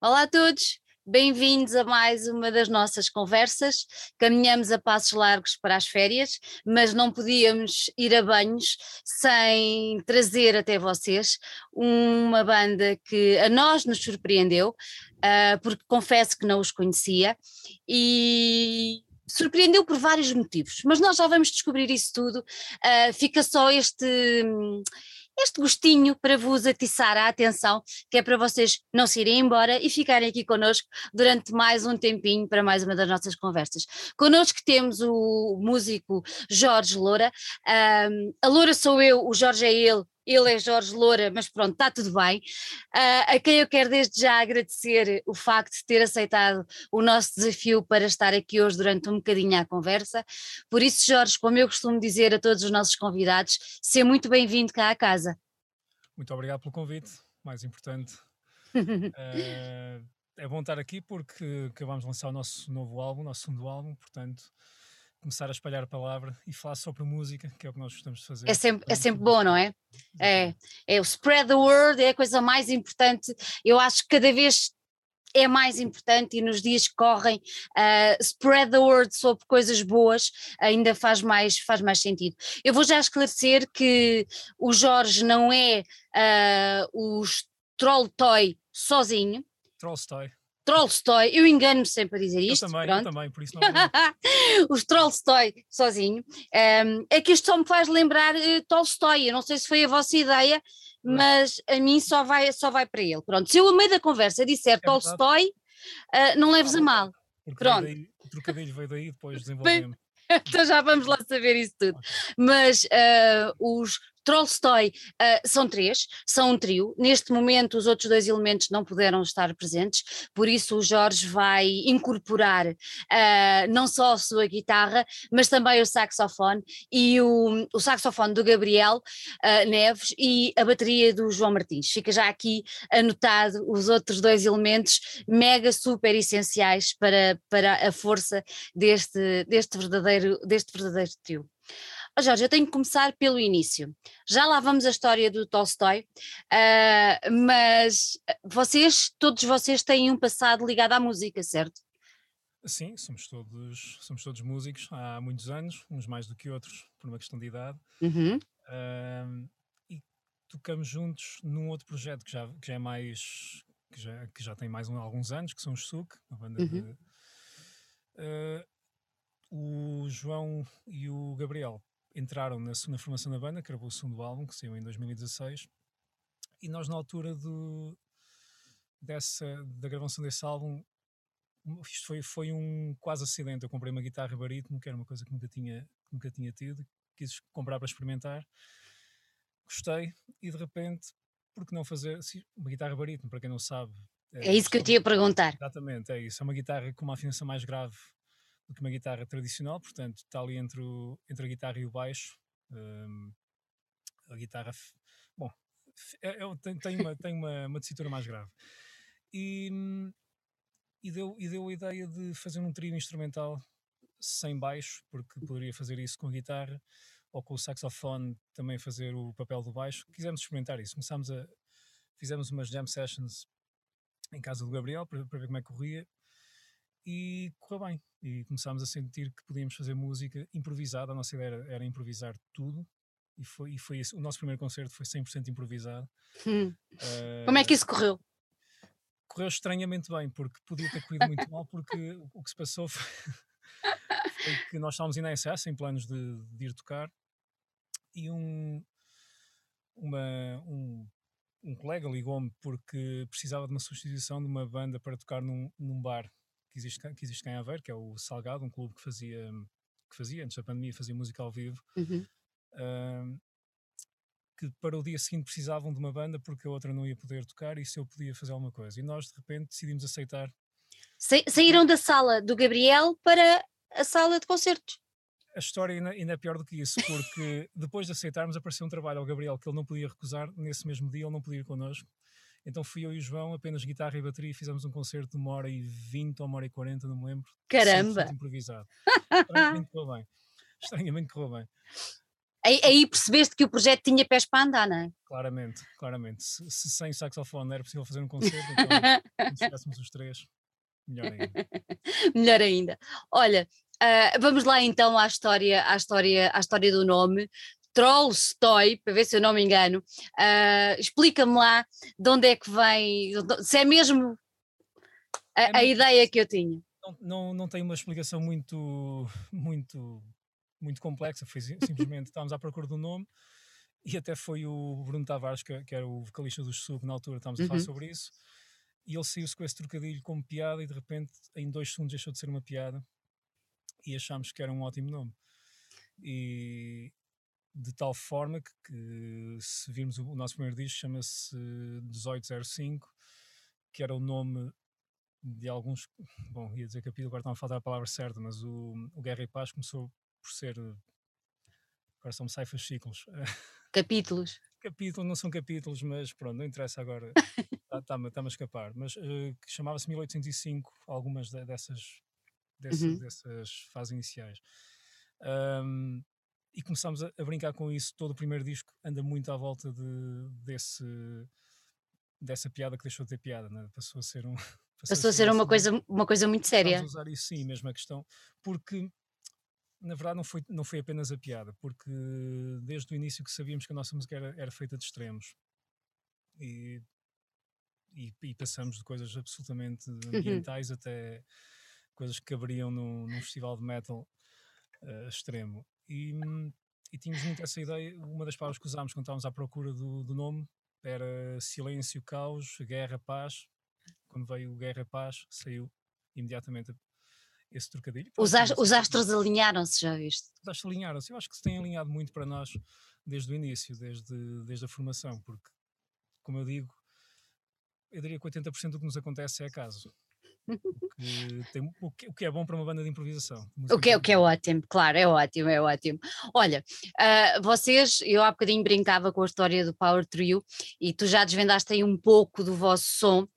Olá a todos, bem-vindos a mais uma das nossas conversas. Caminhamos a passos largos para as férias, mas não podíamos ir a banhos sem trazer até vocês uma banda que a nós nos surpreendeu, uh, porque confesso que não os conhecia e surpreendeu por vários motivos, mas nós já vamos descobrir isso tudo. Uh, fica só este este gostinho para vos atiçar a atenção, que é para vocês não se irem embora e ficarem aqui connosco durante mais um tempinho para mais uma das nossas conversas. Connosco temos o músico Jorge Loura, um, a Loura sou eu, o Jorge é ele, ele é Jorge Loura, mas pronto, está tudo bem. Uh, a quem eu quero desde já agradecer o facto de ter aceitado o nosso desafio para estar aqui hoje durante um bocadinho à conversa. Por isso, Jorge, como eu costumo dizer a todos os nossos convidados, seja muito bem-vindo cá à casa. Muito obrigado pelo convite, mais importante. uh, é bom estar aqui porque acabamos de lançar o nosso novo álbum, o nosso segundo álbum, portanto começar a espalhar a palavra e falar sobre música, que é o que nós gostamos de fazer. É sempre, é sempre bom, não é? É, é o spread the word, é a coisa mais importante. Eu acho que cada vez é mais importante e nos dias que correm uh, spread the word sobre coisas boas ainda faz mais, faz mais sentido. Eu vou já esclarecer que o Jorge não é uh, o Troll Toy sozinho. Trollstoy. Trollstoy, eu engano-me sempre a dizer isto. Eu também, pronto. eu também, por isso não. Os Trollstoy sozinho. Um, é que isto só me faz lembrar uh, Tolstói. Eu não sei se foi a vossa ideia, mas a mim só vai, só vai para ele. Pronto, se eu a meio da conversa disser é Tolstói, uh, não leves a mal. Pronto. Daí, o trocadilho veio daí depois desenvolvemos. então já vamos lá saber isso tudo. Mas uh, os Trollstoy uh, são três, são um trio. Neste momento, os outros dois elementos não puderam estar presentes, por isso o Jorge vai incorporar uh, não só a sua guitarra, mas também o saxofone e o, o saxofone do Gabriel uh, Neves e a bateria do João Martins. Fica já aqui anotado os outros dois elementos mega super essenciais para, para a força deste, deste, verdadeiro, deste verdadeiro trio. Oh Jorge, eu tenho que começar pelo início. Já lá vamos a história do Tolstói, uh, mas vocês, todos vocês têm um passado ligado à música, certo? Sim, somos todos, somos todos músicos há muitos anos, uns mais do que outros, por uma questão de idade. Uhum. Uh, e tocamos juntos num outro projeto que já, que já é mais. Que já, que já tem mais um, alguns anos, que são os SUC, uma banda uhum. de. Uh, o João e o Gabriel entraram na segunda formação da banda, que gravou o segundo álbum, que saiu em 2016, e nós na altura do, dessa, da gravação desse álbum, isto foi, foi um quase acidente, eu comprei uma guitarra barítono, que era uma coisa que nunca tinha, nunca tinha tido, quis comprar para experimentar, gostei, e de repente, por que não fazer uma guitarra barítono, para quem não sabe... É, é isso que eu te ia perguntar. Exatamente, é isso, é uma guitarra com uma afinação mais grave do que uma guitarra tradicional, portanto está ali entre, o, entre a guitarra e o baixo. Um, a guitarra, bom, é, é, tem, tem, uma, tem uma, uma tessitura mais grave. E, e, deu, e deu a ideia de fazer um trio instrumental sem baixo, porque poderia fazer isso com a guitarra, ou com o saxofone também fazer o papel do baixo. Quisemos experimentar isso. Começámos a. Fizemos umas jam sessions em casa do Gabriel para, para ver como é que corria e correu bem. E começámos a sentir que podíamos fazer música improvisada. A nossa ideia era, era improvisar tudo. E foi, e foi esse, o nosso primeiro concerto foi 100% improvisado. Hum. Uh, Como é que isso correu? Correu estranhamente bem, porque podia ter corrido muito mal, porque o, que se passou foi, foi, que nós estávamos na SA sem planos de, de ir tocar e um, uma, um, um colega ligou-me porque precisava de uma substituição de uma banda para tocar num, num bar que existe, que existe em Aveiro, que é o Salgado, um clube que fazia, que fazia antes da pandemia, fazia música ao vivo. Uhum. Uh, que para o dia seguinte precisavam de uma banda porque a outra não ia poder tocar e se eu podia fazer alguma coisa. E nós de repente decidimos aceitar. Sa saíram da sala do Gabriel para a sala de concertos. A história ainda, ainda é pior do que isso, porque depois de aceitarmos apareceu um trabalho ao Gabriel que ele não podia recusar, nesse mesmo dia ele não podia ir connosco. Então fui eu e o João, apenas guitarra e bateria, e fizemos um concerto de uma hora e vinte ou uma hora e quarenta, não me lembro. Caramba! Improvisado. Estranhamente correu bem. Estranhamente correu bem. Aí, aí, percebeste que o projeto tinha pés para andar, não é? Claramente, claramente. Se, se sem saxofone era possível fazer um concerto, então se estivéssemos os três, melhor ainda. melhor ainda. Olha, uh, vamos lá então à história, à história, à história do nome. Trollstoy, para ver se eu não me engano. Uh, Explica-me lá de onde é que vem, se é mesmo a, é a ideia que eu tinha. Não, não, não tem uma explicação muito, muito muito complexa, foi simplesmente estávamos à procura do nome e até foi o Bruno Tavares, que, que era o vocalista do Sub, na altura estávamos a falar uhum. sobre isso, e ele saiu-se com esse trocadilho como piada e de repente em dois segundos deixou de ser uma piada e achámos que era um ótimo nome. E de tal forma que, que se virmos o, o nosso primeiro disco chama-se 1805, que era o nome de alguns, bom, ia dizer capítulo, agora está a faltar a palavra certa, mas o, o Guerra e Paz começou por ser. Agora são sai fascículos. Capítulos. capítulos, não são capítulos, mas pronto, não interessa agora. Está-me tá a escapar. Mas uh, chamava-se 1805, algumas de, dessas, dessas, uhum. dessas fases iniciais. Um, e começámos a, a, brincar com isso. Todo o primeiro disco anda muito à volta de, desse, dessa piada que deixou de ter piada, né? passou a ser um. Passou, passou a ser uma coisa, uma coisa muito séria. Usar isso sim, mesmo a questão, porque na verdade não foi, não foi apenas a piada, porque desde o início que sabíamos que a nossa música era, era feita de extremos e, e, e, passamos de coisas absolutamente uhum. ambientais até coisas que caberiam num, num festival de metal uh, extremo. E, e tínhamos muito essa ideia, uma das palavras que usámos quando estávamos à procura do, do nome era silêncio, caos, guerra, paz. Quando veio Guerra, Paz, saiu imediatamente esse trocadilho. Os, as, os astros alinharam-se, já viste? Os astros alinharam-se. Eu acho que se têm alinhado muito para nós desde o início, desde, desde a formação, porque, como eu digo, eu diria que 80% do que nos acontece é acaso. Tem, o, que, o, que, é bom para uma banda de improvisação. O que, é, o que é ótimo, claro, é ótimo, é ótimo. Olha, uh, vocês, eu há bocadinho brincava com a história do Power Trio e tu já desvendaste aí um pouco do vosso som.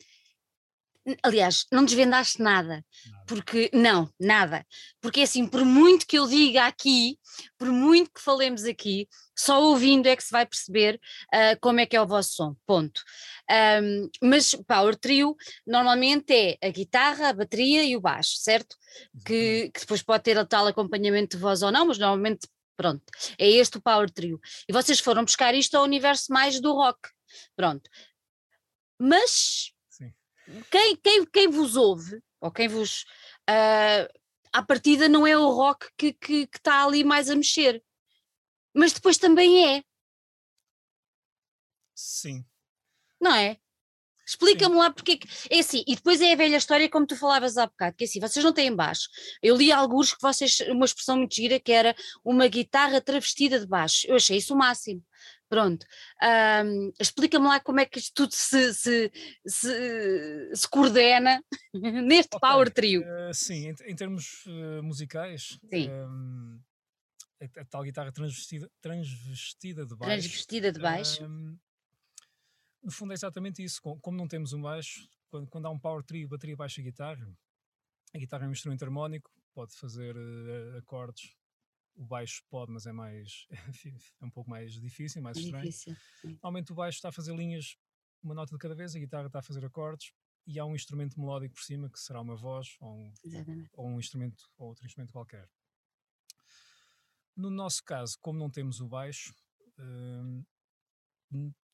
Aliás, não desvendaste nada, nada, porque não, nada, porque assim, por muito que eu diga aqui, por muito que falemos aqui, só ouvindo é que se vai perceber uh, como é que é o vosso som, ponto. Um, mas Power Trio normalmente é a guitarra, a bateria e o baixo, certo? Que, que, depois pode ter tal acompanhamento de voz ou não, mas normalmente, pronto, é este o Power Trio. E vocês foram buscar isto ao universo mais do rock, pronto. Mas quem, quem, quem vos ouve, ou quem vos. Uh, à partida não é o rock que, que, que está ali mais a mexer. Mas depois também é. Sim. Não é? Explica-me lá porque é assim, e depois é a velha história como tu falavas há bocado, que é assim, vocês não têm baixo. Eu li alguns que vocês, uma expressão muito gira que era uma guitarra travestida de baixo. Eu achei isso o máximo. Pronto. Um, Explica-me lá como é que isto tudo se, se, se, se coordena neste okay. Power Trio. Uh, sim, em, em termos uh, musicais, um, a, a, tal guitarra transvestida, transvestida de baixo. Transvestida de baixo. Um, no fundo é exatamente isso. Como não temos um baixo, quando, quando há um Power Trio, bateria, baixo e guitarra, a guitarra é um instrumento harmónico, pode fazer uh, acordes o baixo pode, mas é mais é um pouco mais difícil, mais é estranho. Difícil, Normalmente o baixo está a fazer linhas, uma nota de cada vez, a guitarra está a fazer acordes e há um instrumento melódico por cima que será uma voz ou um, ou um instrumento ou outro instrumento qualquer. No nosso caso, como não temos o baixo hum,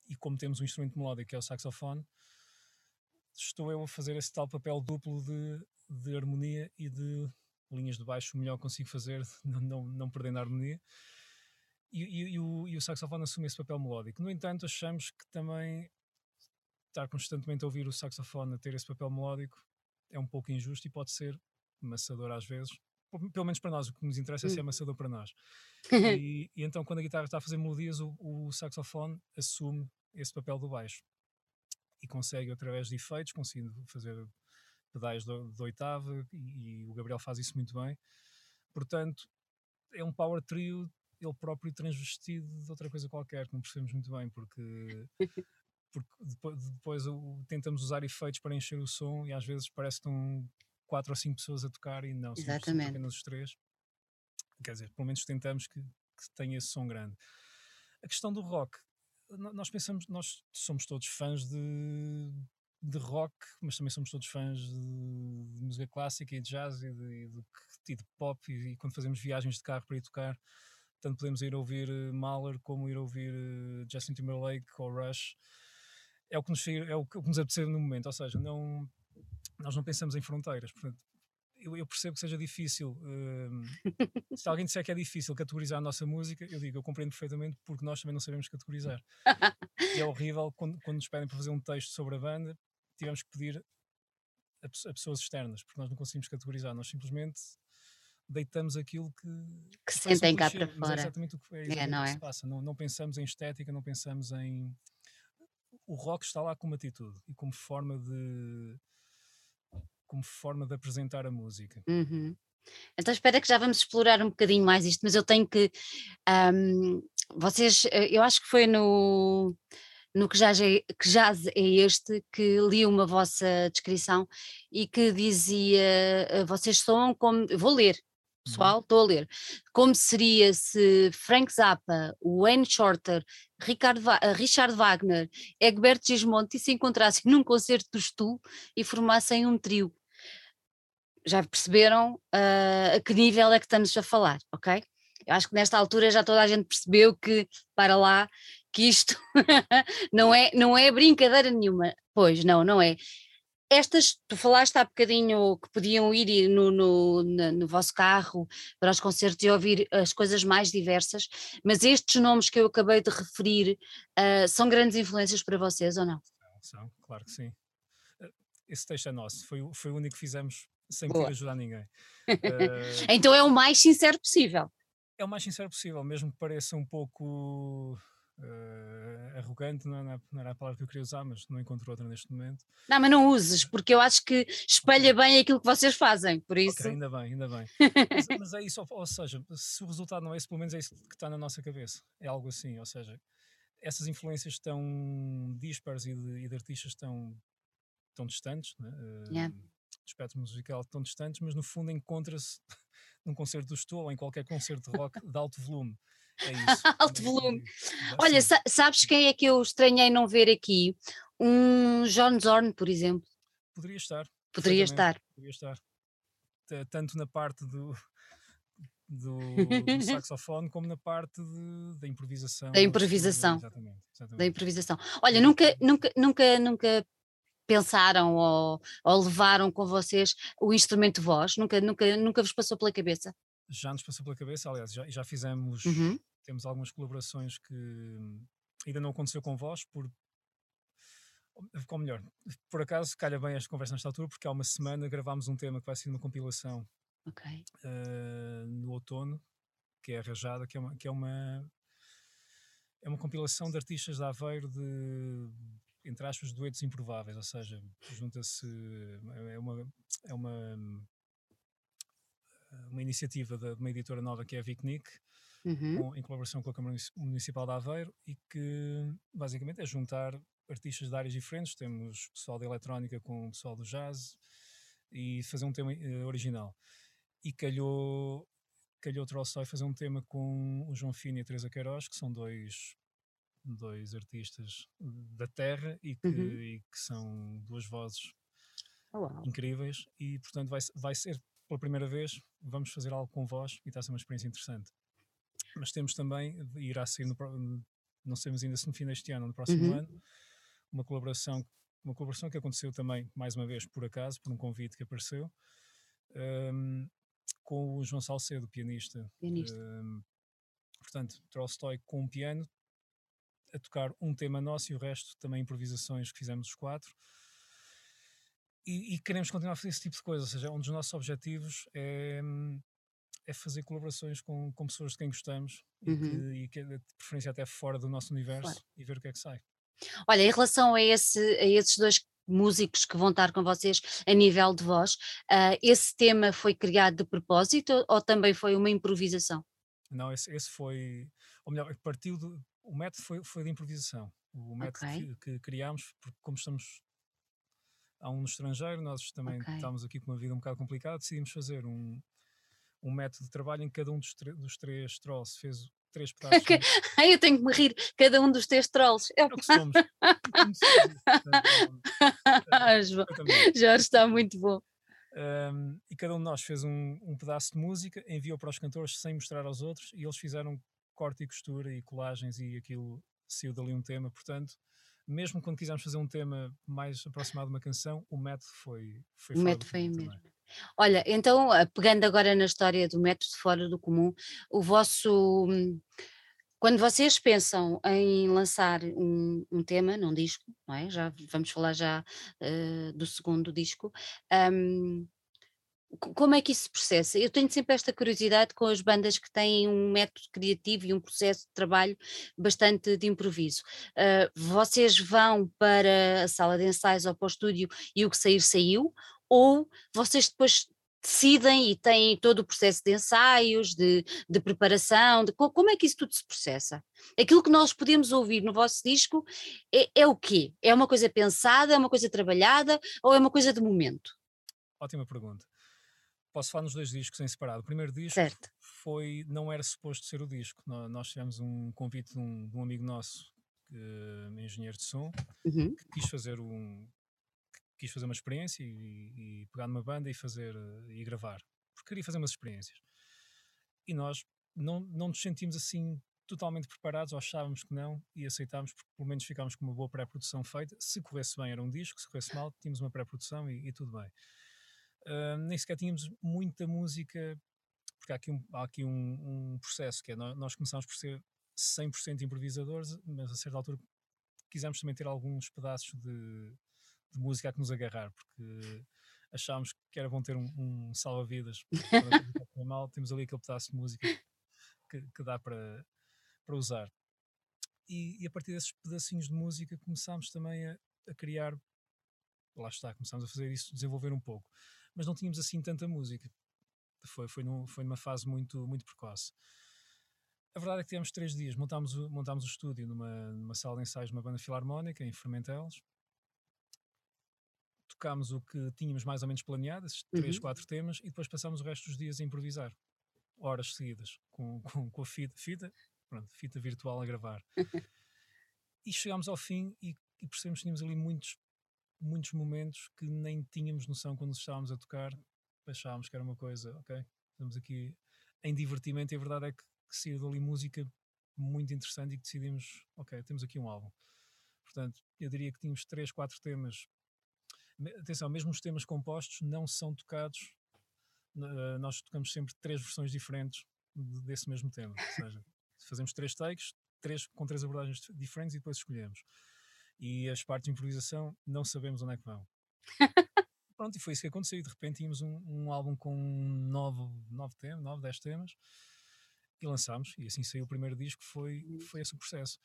e como temos um instrumento melódico que é o saxofone, estou eu a fazer esse tal papel duplo de, de harmonia e de linhas de baixo o melhor que consigo fazer, não, não, não perdendo a harmonia. E, e, e, o, e o saxofone assume esse papel melódico. No entanto, achamos que também estar constantemente a ouvir o saxofone a ter esse papel melódico é um pouco injusto e pode ser amassador às vezes. Pelo menos para nós, o que nos interessa é ser hum. amassador para nós. e, e, então, quando a guitarra está a fazer melodias, o, o saxofone assume esse papel do baixo e consegue, através de efeitos, conseguindo fazer pedais de, de oitava e, e, o Gabriel faz isso muito bem. Portanto, é um power trio, ele próprio transvestido de outra coisa qualquer, que não percebemos muito bem, porque, porque depois, depois tentamos usar efeitos para encher o som e às vezes parece que estão quatro ou cinco pessoas a tocar e não, são apenas os três. Quer dizer, pelo menos tentamos que que tenha esse som grande. A questão do rock, nós pensamos, nós somos todos fãs de, de rock, mas também somos todos fãs de, de música clássica e de jazz e de, de, e de pop. E, e, quando fazemos viagens de carro para ir tocar, tanto podemos ir ouvir uh, Mahler como ir ouvir uh, Justin Timberlake ou Rush. É o que nos, é o que nos apetece no momento, ou seja, não, nós não pensamos em fronteiras. Portanto, eu, eu, percebo que seja difícil. Uh, se alguém disser que é difícil categorizar a nossa música, eu digo, eu compreendo perfeitamente porque nós também não sabemos categorizar. e é horrível quando, quando nos pedem para fazer um texto sobre a banda, tivemos que pedir a, a, pessoas externas, porque nós não conseguimos categorizar, nós simplesmente deitamos aquilo que, que sentem cá para fora. É exatamente o que, é, é não é? se passa. Não, não pensamos em estética, não pensamos em. O rock está lá como atitude e como forma de como forma de apresentar a música. Uhum. Então espera que já vamos explorar um bocadinho mais isto, mas eu tenho que um, vocês, eh, eu acho que foi no no que jazz, é, que é este que li uma vossa descrição e que dizia eh, vocês são como vou ler uhum. pessoal, estou a ler como seria se Frank Zappa, Wayne Shorter, Richard, eh, Richard Wagner, Egberto Gismonti se encontrassem num concerto do Stu e formassem um trio já perceberam uh, a que nível é que estamos a falar, ok? Eu acho que nesta altura já toda a gente percebeu que, para lá, que isto não, é, não é brincadeira nenhuma. Pois, não, não é. Estas, tu falaste há bocadinho que podiam ir no, no, no, vosso carro para os concertos e ouvir as coisas mais diversas, mas estes nomes que eu acabei de referir uh, são grandes influências para vocês ou não? São, claro que sim. Eh, esse texto é nosso, foi, foi o único que fizemos sem Boa. ajudar ninguém. Uh, então é o mais sincero possível. É o mais sincero possível, mesmo que pareça um pouco uh, arrogante, não, é, não, era a palavra que eu queria usar, mas não encontro outra neste momento. Não, mas não uses, porque eu acho que espelha bem aquilo que vocês fazem, por isso. Okay, ainda bem, ainda bem. mas, mas, é isso, ou, ou seja, se o resultado não é esse, pelo menos é isso que está na nossa cabeça. É algo assim, ou seja, essas influências tão dispares e de, e de artistas tão, tão distantes, né? uh, yeah espectro musical tão distantes, mas no fundo encontra-se num concerto do Stool ou em qualquer concerto de rock de alto volume. É isso. alto volume. Olha, sa sabes quem é que eu estranhei não ver aqui? Um John Zorn, por exemplo. Poderia estar. Poderia estar. Poderia estar. Tanto na parte do, do, do, saxofone como na parte de, da improvisação. Da improvisação. Exatamente, exatamente. Da improvisação. Olha, nunca, nunca, nunca, nunca pensaram ou, ou, levaram com vocês o instrumento voz? Nunca, nunca, nunca vos passou pela cabeça? Já nos passou pela cabeça, aliás, já, já fizemos, uhum. temos algumas colaborações que ainda não aconteceu com vós, por, ou melhor, por acaso calha bem esta conversa nesta altura, porque há uma semana gravámos um tema que vai ser uma compilação okay. uh, no outono, que é arranjada, que é uma, que é uma é uma compilação de artistas de Aveiro de entre aspas, duetos improváveis, ou seja, junta-se, é uma, é uma, uma iniciativa de uma editora nova que é a Vicnic, uhum. com, em colaboração com a Câmara Municipal de Aveiro, e que basicamente é juntar artistas de áreas diferentes, temos pessoal da eletrónica com pessoal do jazz, e fazer um tema uh, original. E calhou, calhou Trollstoy fazer um tema com o João Fini e a Teresa Queiroz, que são dois dois artistas da terra e que, uhum. e que são duas vozes oh, incríveis e portanto vai, vai ser pela primeira vez vamos fazer algo com voz e está a ser uma experiência interessante mas temos também irá ser no, não sabemos ainda se no fim deste ano ou no próximo uhum. ano uma colaboração uma colaboração que aconteceu também mais uma vez por acaso por um convite que apareceu um, com o João Salcedo pianista, pianista. Um, portanto Tolstói com um piano a tocar um tema nosso e o resto também improvisações que fizemos os quatro. E, e, queremos continuar a fazer esse tipo de coisa, ou seja, um dos nossos objetivos é, é fazer colaborações com, com pessoas de quem gostamos uhum. e, que, e que de preferência até fora do nosso universo claro. e ver o que é que sai. Olha, em relação a, esse, a esses dois músicos que vão estar com vocês a nível de voz, uh, esse tema foi criado de propósito ou também foi uma improvisação? Não, esse, esse foi, ou melhor, partiu de, o método foi, foi de improvisação. O método okay. que, que, criámos, porque como estamos há um no estrangeiro, nós também okay. estávamos aqui com uma vida um bocado complicada, decidimos fazer um, um método de trabalho em que cada um dos, dos três trolls fez três pedaços. Ai, eu tenho que me rir, cada um dos três trolls. É o que somos. Jorge está muito bom. Um, e cada um de nós fez um, um, pedaço de música, enviou para os cantores sem mostrar aos outros, e eles fizeram corte e costura e colagens, e aquilo saiu dali um tema. Portanto, mesmo quando quisermos fazer um tema mais aproximado de uma canção, o método foi, foi O método foi o mesmo. Olha, então, eh, pegando agora na história do método fora do comum, o vosso. Hum, quando vocês pensam em lançar um, um tema num disco, não é? Já vamos falar já uh, do segundo disco. Um, como é que isso se processa? Eu tenho sempre esta curiosidade com as bandas que têm um método criativo e um processo de trabalho bastante de improviso. Uh, vocês vão para a sala de ensaios ou para o estúdio e o que sair, saiu? Ou vocês depois decidem e têm todo o processo de ensaios, de, de preparação, de, como é que isso tudo se processa? Aquilo que nós podemos ouvir no vosso disco é, é, o quê? É uma coisa pensada, é uma coisa trabalhada ou é uma coisa de momento? Ótima pergunta. Posso falar nos dois discos em separado. O primeiro disco certo. foi, não era suposto ser o disco. Nós tivemos um convite de um, de um amigo nosso, que, engenheiro de som, uhum. que quis fazer um, quis fazer uma experiência e, e, pegar numa banda e fazer e gravar, porque queria fazer umas experiências. E nós não, não nos sentimos assim totalmente preparados, ou achávamos que não, e aceitámos, porque pelo menos ficámos com uma boa pré-produção feita. Se corresse bem, era um disco, se corresse mal, tínhamos uma pré-produção e, e, tudo bem. Uh, nem sequer tínhamos muita música, porque há aqui um, há aqui um, um processo que é nós, nós começámos por ser 100% improvisadores, mas a certa altura quisemos também ter alguns pedaços de, de música a que nos agarrar, porque achámos que era bom ter um, um salva-vidas para mal, temos ali aquele pedaço de música que, que dá para, para usar. E, e, a partir desses pedacinhos de música começámos também a, a, criar, lá está, começámos a fazer isso, desenvolver um pouco, mas não tínhamos assim tanta música. Foi, foi, num, foi numa fase muito, muito precoce. A verdade é que tivemos três dias, montámos o, montámos o estúdio numa, numa sala de ensaios de uma banda filarmónica em Fermentelos, tocámos o que tínhamos mais ou menos planeado, esses uhum. três, quatro temas, e depois passámos o resto dos dias a improvisar, horas seguidas, com, com, com a fita, fita, pronto, fita virtual a gravar. e chegámos ao fim e, e percebemos que tínhamos ali muitos, muitos momentos que nem tínhamos noção quando estávamos a tocar, achávamos que era uma coisa, ok, estamos aqui em divertimento, e a verdade é que, que saiu dali música muito interessante e que decidimos, ok, temos aqui um álbum. Portanto, eu diria que tínhamos três, quatro temas atenção, mesmo os temas compostos não são tocados, uh, nós tocamos sempre três versões diferentes desse mesmo tema, ou seja, fazemos três takes, três, com três abordagens diferentes e depois escolhemos. E as partes de improvisação não sabemos onde é que vão. Pronto, e foi isso que aconteceu. E de repente tínhamos um, um álbum com nove, nove temas, nove, dez temas, e lançámos. E assim saiu o primeiro disco, foi, foi esse o processo.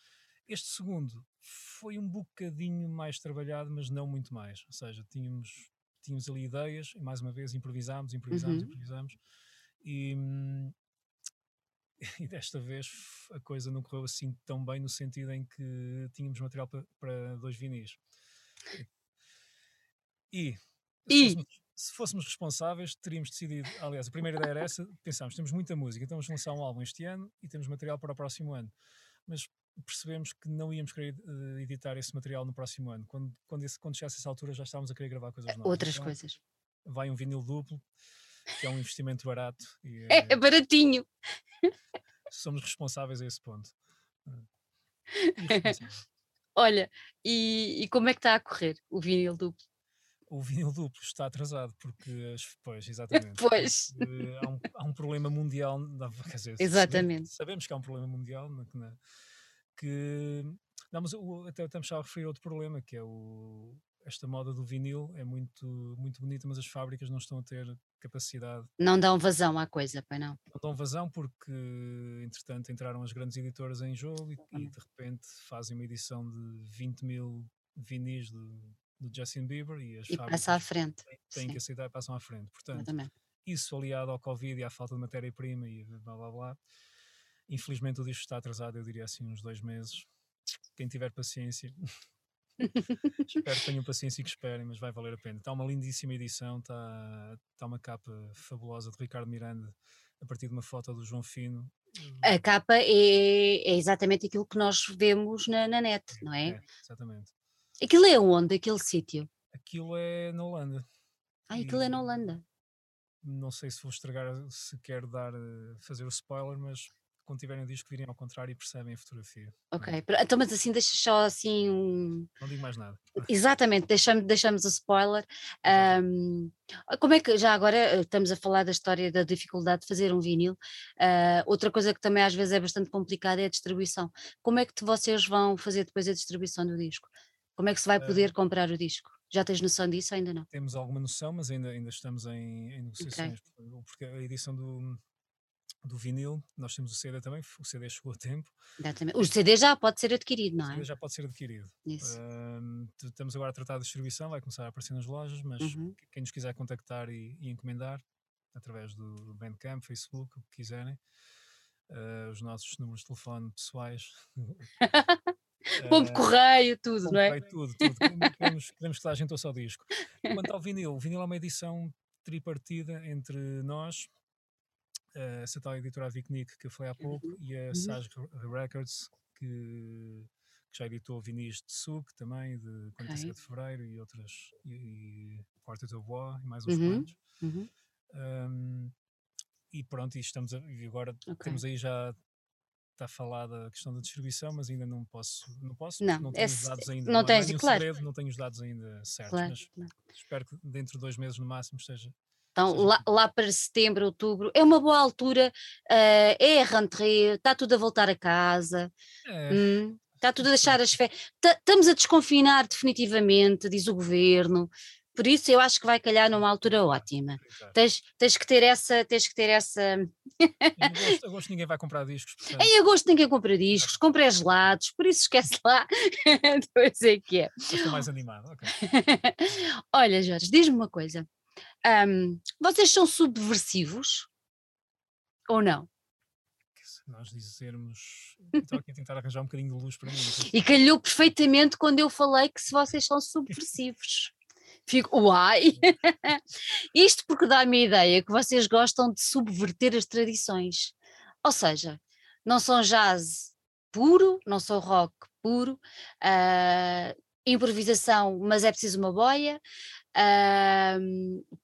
Este segundo foi um bocadinho mais trabalhado, mas não muito mais. Ou seja, tínhamos, tínhamos ali ideias, e mais uma vez improvisámos, improvisámos, uhum. improvisámos. E, e desta vez a coisa não correu assim tão bem, no sentido em que tínhamos material para, para dois vinis. E, e? Se, fôssemos, se fôssemos responsáveis, teríamos decidido. Aliás, a primeira ideia era essa: pensámos, temos muita música, então vamos lançar um álbum este ano e temos material para o próximo ano. Mas percebemos que não íamos querer uh, editar esse material no próximo ano. Quando, quando, esse, quando chegasse essa altura já estávamos a querer gravar coisas novas. Outras então, coisas. Vai um vinil duplo, que é um investimento barato. E, é, é baratinho. Somos responsáveis a esse ponto. Olha, e, e, como é que está a correr o vinil duplo? O vinil duplo está atrasado porque, pois, exatamente. Pois. Há um, há um problema mundial. Quer dizer, exatamente. Sabemos, sabemos, que há um problema mundial na, na, que. Não, mas até estamos a referir outro problema, que é o, esta moda do vinil é muito, muito bonita, mas as fábricas não estão a ter capacidade. Não dão vazão à coisa, pai não? Não dão vazão porque, entretanto, entraram as grandes editoras em jogo e, e de repente fazem uma edição de 20 mil vinis do, do Justin Bieber e as e fábricas passa à frente. têm, têm que aceitar e passam à frente. Portanto, isso aliado ao Covid e à falta de matéria-prima e blá blá blá Infelizmente o disco está atrasado, eu diria assim, uns dois meses. Quem tiver paciência, espero que tenham paciência e que esperem, mas vai valer a pena. Está uma lindíssima edição, está, está uma capa fabulosa de Ricardo Miranda a partir de uma foto do João Fino. A capa é, é exatamente aquilo que nós vemos na, na net, não é? É, exatamente. Aquilo é onde, aquele sítio? Aquilo é na Holanda. Ah, aquilo é na E Holanda. Não sei se vou estragar, se quero dar, fazer o spoiler, mas quando tiverem o disco, virem ao contrário e percebem a fotografia. Ok, pr- então mas assim deixa só assim um... Não digo mais nada. Exatamente, deixamos, deixamos o spoiler. Ahm, como é que, já agora eh, estamos a falar da história da dificuldade de fazer um vinil, ah, outra coisa que também às vezes é bastante complicada é a distribuição. Como é que vocês vão fazer depois a distribuição do disco? Como é que se vai poder comprar o disco? Já tens noção disso ou ainda não? temos alguma noção, mas ainda, ainda estamos em, em negociações, porque- porque a edição do, do vinil, nós temos o CD também, o CD chegou a tempo, Exatamente. O CD já pode ser adquirido, o não é? CD já pode ser adquirido. Isso. T- estamos agora a tratar da distribuição, vai começar a aparecer nas lojas, mas Uhum. quem nos quiser contactar e, e encomendar, através do Bandcamp, Facebook, o que quiserem, ah, os nossos números de telefone pessoais. Pombo ah, correio, tudo, não é? Comprei tudo, tudo. Queremos, queremos que toda a gente ouça o disco. Quanto ao vinil, o vinil é uma edição tripartida entre nós, essa tal editora Vicnic que eu falei há pouco, e a uhum. Sage Records, que, que já editou vinis de Sug também, de 47 de Fevereiro e outras, e, e Porta de Bois e mais uns Uhum. quantos. Uhum. Um, e pronto, e estamos a, e agora Ok. temos aí já está falada a questão da distribuição, mas ainda não posso, não posso, Não, não tenho os esse- dados ainda. não há tens, nenhum claro. segredo, não tenho os dados ainda certos, Claro, mas claro. espero que dentro de dois meses no máximo esteja. Então, lá, lá para setembro, outubro, é uma boa altura, eh, é a rentrée, está tudo a voltar a casa, É, hum, está tudo a deixar as férias. Estamos a desconfinar definitivamente, diz o governo, por isso eu acho que vai calhar numa altura ótima. Tens, tens que ter essa, tens que ter essa. Em agosto, agosto ninguém vai comprar discos, portanto, Em agosto ninguém compra discos, compra gelados, por isso esquece lá. Depois é que é. estou mais animado. ok. Olha, Jorge, diz-me uma coisa. Ahm, vocês são subversivos ou não? Se nós dizermos. Estou aqui a tentar arranjar um bocadinho de luz para mim. E calhou perfeitamente quando eu falei que se vocês são subversivos. Fico, uai! Isto porque dá-me a ideia que vocês gostam de subverter as tradições. Ou seja, não são jazz puro, não são rock puro, ah, improvisação, mas é preciso uma boia, ah,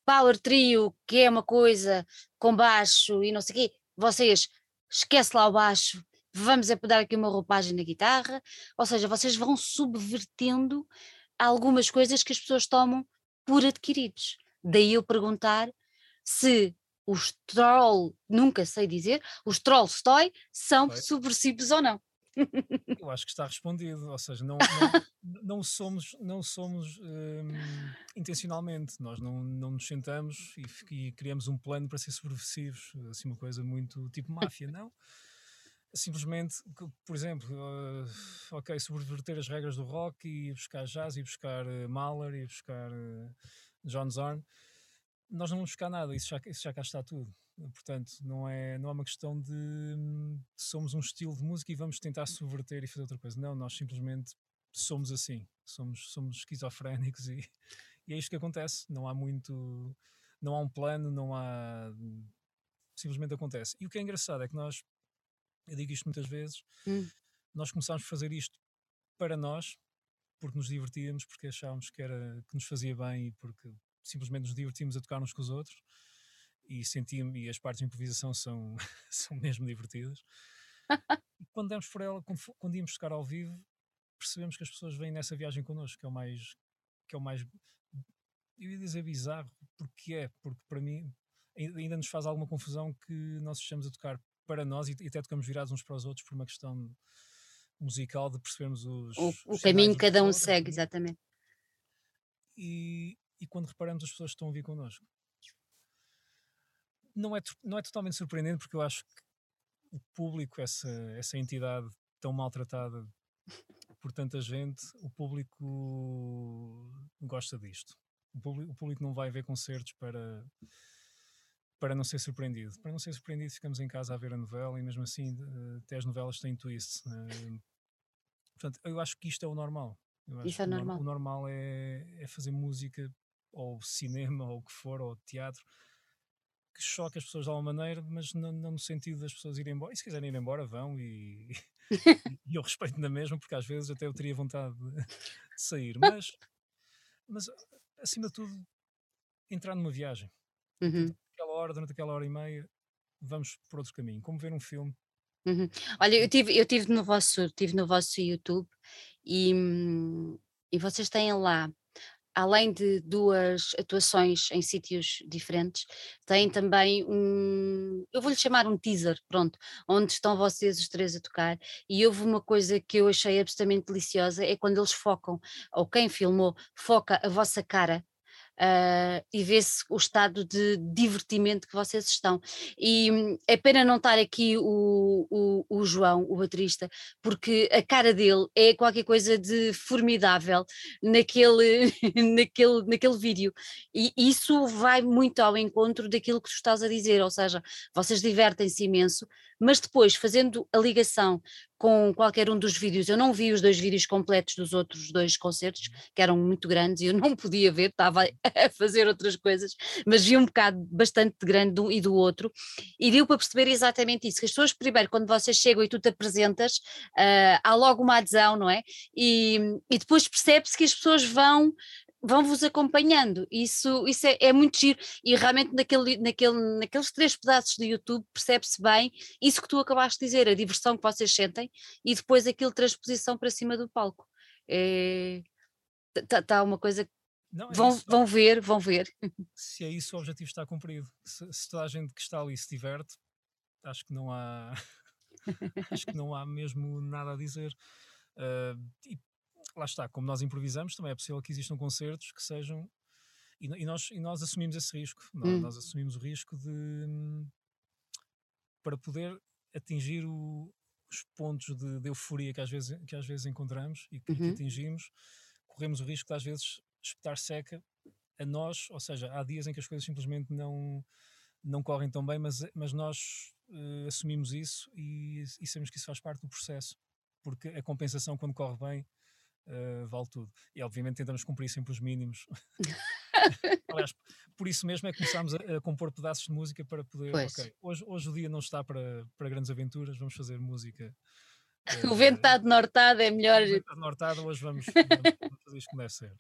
power trio, que é uma coisa com baixo e não sei o quê, vocês esquece lá o baixo, vamos é dar aqui uma roupagem na guitarra, ou seja, vocês vão subvertendo algumas coisas que as pessoas tomam por adquiridos. Daí eu perguntar se os troll, nunca sei dizer, os Trollstoy são Stoy. subversivos ou não. Eu acho que está respondido, ou seja, não, não, não somos, não somos hum, intencionalmente, nós não, não nos sentamos e, e criamos um plano para ser subversivos, assim uma coisa muito tipo máfia, não. Simplesmente, por exemplo, eh, ok, subverter as regras do rock e buscar jazz e buscar eh, Mahler e buscar eh, John Zorn, nós não vamos buscar nada, isso já, isso já cá está tudo. Portanto, não é, não é uma questão de hum, somos um estilo de música e vamos tentar subverter e fazer outra coisa. Não, nós simplesmente somos assim, somos, somos esquizofrénicos e, e é isto que acontece. Não há muito, não há um plano, não há. Simplesmente acontece. E o que é engraçado é que nós, eu digo isto muitas vezes, Hum. nós começámos a fazer isto para nós, porque nos divertíamos, porque achávamos que, era, que nos fazia bem e porque simplesmente nos divertimos a tocar uns com os outros e sentíamos, e as partes de improvisação são, são mesmo divertidas. E quando demos por ela, quando, quando íamos tocar ao vivo, percebemos que as pessoas vêm nessa viagem connosco, que é o mais, que é o mais, eu ia dizer bizarro, porque é, porque para mim ai- ainda nos faz alguma confusão que nós estejamos a tocar para nós e, e até tocamos virados uns para os outros por uma questão musical de percebermos os, O, os o caminho que cada um segue, e- exatamente. e, e quando reparamos as pessoas que estão a vir connosco. Não é, não é totalmente surpreendente porque eu acho que o público, essa, essa entidade tão maltratada por tanta gente, o público gosta disto. O público, o público não vai ver concertos para, para não ser surpreendido. Para não ser surpreendido, ficamos em casa a ver a novela e mesmo assim até as novelas têm twist. eh. Portanto, eu acho que isto é o normal. Isso é normal. O normal é, é fazer música, ou cinema, ou o que for, ou teatro, que choque as pessoas de alguma maneira, mas não, não no sentido das pessoas irem embora. E se quiserem ir embora, vão e, e eu respeito na mesma, porque às vezes até eu teria vontade de, de sair. Mas, mas, acima de tudo, entrar numa viagem. Uhum. Aquela hora, durante aquela hora e meia, vamos por outro caminho. Como ver um filme. Uhum. Olha, eu tive, eu tive no vosso, tive no vosso YouTube e, hum, e vocês têm lá além de duas atuações em sítios diferentes, tem também um, eu vou-lhe chamar um teaser, pronto, onde estão vocês os três a tocar, e houve uma coisa que eu achei absolutamente deliciosa, é quando eles focam, ou quem filmou, foca a vossa cara uh, e vê-se o estado de divertimento que vocês estão. E hum, é pena não estar aqui o, o, o, João, o baterista, porque a cara dele é qualquer coisa de formidável naquele, naquele, naquele vídeo. E isso vai muito ao encontro daquilo que tu estás a dizer, ou seja, vocês divertem-se imenso, mas depois, fazendo a ligação com qualquer um dos vídeos, eu não vi os dois vídeos completos dos outros dois concertos, que eram muito grandes e eu não podia ver, estava a fazer outras coisas, mas vi um bocado bastante grande de um e do outro, e deu para perceber exatamente isso, que as pessoas primeiro, quando vocês chegam e tu te apresentas, uh, há logo uma adesão, não é? E, e depois percebe-se que as pessoas vão vão-vos acompanhando. Isso, isso é, é, muito giro. E realmente naquele, naquele, naqueles três pedaços do YouTube percebe-se bem isso que tu acabaste de dizer, a diversão que vocês sentem e depois aquilo transposição para cima do palco. Está é, tá, uma coisa não, é vão, isso. vão ver, vão ver. Se é isso, o objetivo está cumprido. Se, se toda a gente que está ali se diverte, acho que não há acho que não há mesmo nada a dizer. Uh, e lá está, como nós improvisamos, também é possível que existam concertos que sejam. E, e nós, e nós assumimos esse risco. Nós, hum. nós assumimos o risco de. para poder atingir o, os pontos de, de, euforia que às, vezes, que às vezes encontramos e que, uhum. que atingimos, corremos o risco de às vezes espetar seca a nós, ou seja, há dias em que as coisas simplesmente não, não correm tão bem, mas, mas nós uh, assumimos isso e, e sabemos que isso faz parte do processo, porque a compensação quando corre bem uh, vale tudo. E obviamente tentamos cumprir sempre os mínimos. Aliás, por isso mesmo é que começámos a, a, compor pedaços de música para poder. Hoje, hoje o dia não está para, para grandes aventuras, vamos fazer música. O vento está de nortada, é melhor. O vento está de nortada, hoje vamos, vamos fazer isto como deve ser.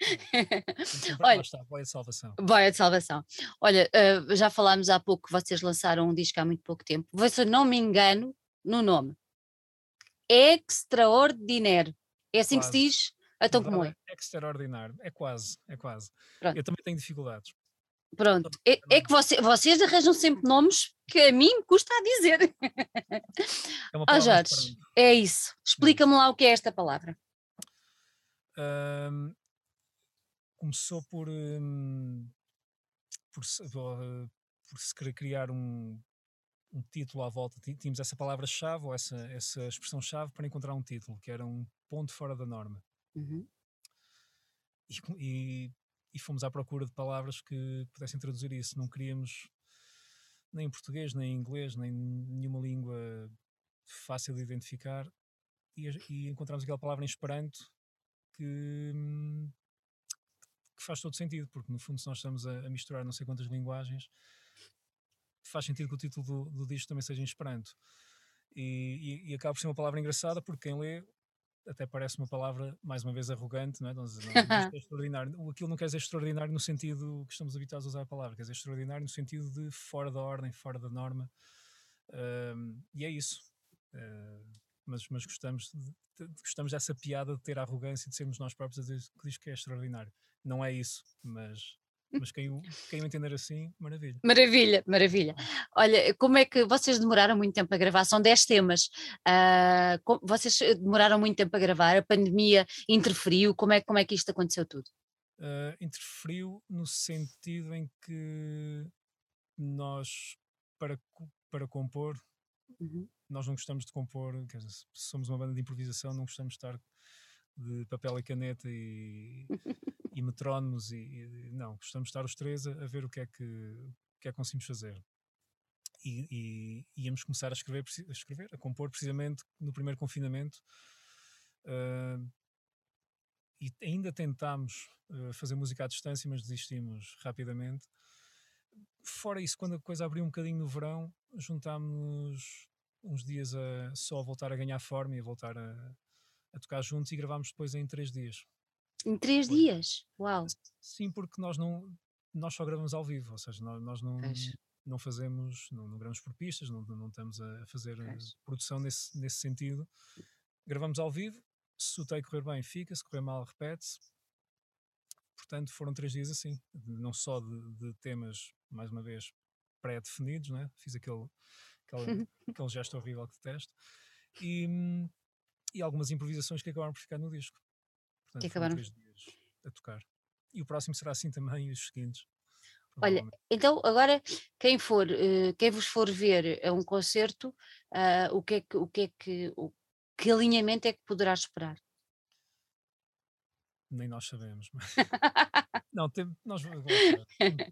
Olha, está, boia de salvação. Boia de salvação. Olha, uh, já falámos há pouco que vocês lançaram um disco há muito pouco tempo. Se eu não me engano no nome, Extraordinário. É assim Quase. que se diz? Então como é? É extraordinário, é quase, é quase. Pronto. Eu também tenho dificuldades. Pronto, é, é que você, vocês arranjam sempre nomes que a mim custa a dizer. É oh, Jorge, é isso. Explica-me lá o que é esta palavra. Um, começou por, um, por, por se querer criar um, um título à volta. Tínhamos essa palavra-chave ou essa, essa expressão-chave para encontrar um título, que era um ponto fora da norma. Uhum. E, e, e, fomos à procura de palavras que pudessem traduzir isso. Não queríamos nem em português, nem em inglês, nem nenhuma língua fácil de identificar. E, e encontramos aquela palavra em Esperanto que, que, faz todo sentido, porque no fundo, se nós estamos a, a misturar não sei quantas linguagens, faz sentido que o título do, do disco também seja em Esperanto. E, e, e, acaba por ser uma palavra engraçada porque quem lê até parece uma palavra, mais uma vez, arrogante, não é? Não, não, é extraordinário. Aquilo não quer dizer extraordinário no sentido que estamos habituados a usar a palavra, quer dizer extraordinário no sentido de fora da ordem, fora da norma. Uh, e é isso. Uh, mas, mas gostamos, de, de, gostamos dessa piada de ter a arrogância de sermos nós próprios a dizer que diz que é extraordinário. Não é isso, mas mas quem o, quem o entender assim, maravilha. Maravilha, maravilha. Olha, como é que vocês demoraram muito tempo a gravar? São 10 temas. Uh, vocês demoraram muito tempo a gravar? A pandemia interferiu? Como é, como é que isto aconteceu tudo? Uh, interferiu no sentido em que nós, para, para compor, uhum. nós não gostamos de compor, quer dizer, somos uma banda de improvisação, não gostamos de estar de papel e caneta e e metrónomos e, e, não, gostamos de estar os três a, a, ver o que é que, o que é que conseguimos fazer. E, e, íamos começar a escrever, a escrever, a compor precisamente no primeiro confinamento. Uh, e ainda tentámos uh, fazer música à distância, mas desistimos rapidamente. fora isso, quando a coisa abriu um bocadinho no verão, juntámos uns dias a só voltar a ganhar forma e a voltar a, a tocar juntos e gravámos depois em três dias. Em três Foi. dias? Uau! Sim, porque nós não nós só gravamos ao vivo, ou seja, nós, nós não, não fazemos, não, não gravamos por pistas, não, não estamos a fazer eh, produção nesse, nesse sentido. Gravamos ao vivo, se o take correr bem, fica, se correr mal, repete-se. Portanto, foram três dias assim, não só de, de temas, mais uma vez, pré-definidos, né? fiz aquele, aquele, aquele gesto horrível que detesto, e, e algumas improvisações que acabaram por ficar no disco. Portanto, que acabaram. três dias a tocar. E o próximo será assim também, e os seguintes. Olha, então agora quem for, uh, quem vos for ver a um concerto, uh, o que é que, o que é que, o, que alinhamento é que poderá esperar? Nem nós sabemos. Mas... não, tem, nós,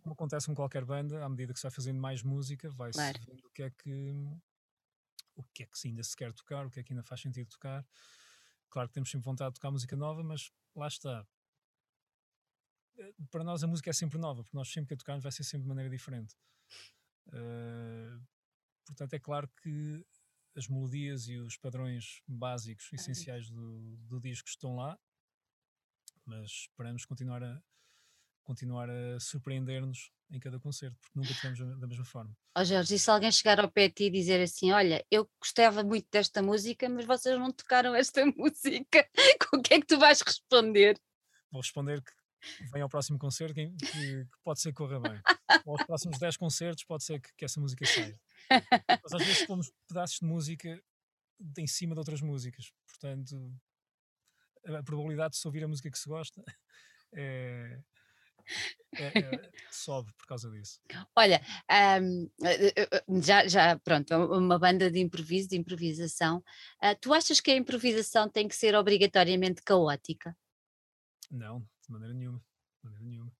como acontece com qualquer banda, à medida que se vai fazendo mais música, vai-se claro. vendo o que é que o que é que ainda se quer tocar, o que é que ainda faz sentido tocar. Claro que temos sempre vontade de tocar música nova, mas lá está. Eh, para nós a música é sempre nova, porque nós sempre que a tocarmos vai ser sempre de maneira diferente. Uh, portanto, é claro que as melodias e os padrões básicos, essenciais do, do disco estão lá, mas esperamos continuar a, continuar a surpreender-nos em cada concerto, porque nunca tocamos da mesma forma. Ó oh Jorge, e se alguém chegar ao pé de ti e dizer assim: Olha, eu gostava muito desta música, mas vocês não tocaram esta música, o que é que tu vais responder? Vou responder que vem ao próximo concerto que, que, que pode ser que corra bem. Ou aos próximos 10 concertos pode ser que, que essa música saia. Mas às vezes pomos pedaços de música em cima de outras músicas. Portanto, a probabilidade de se ouvir a música que se gosta é, é, é, sobe por causa disso. Olha, um, eh, eh, eh, já, já, pronto, uma banda de improviso, de improvisação. Uh, tu achas que a improvisação tem que ser obrigatoriamente caótica? Não, de maneira nenhuma. De maneira nenhuma.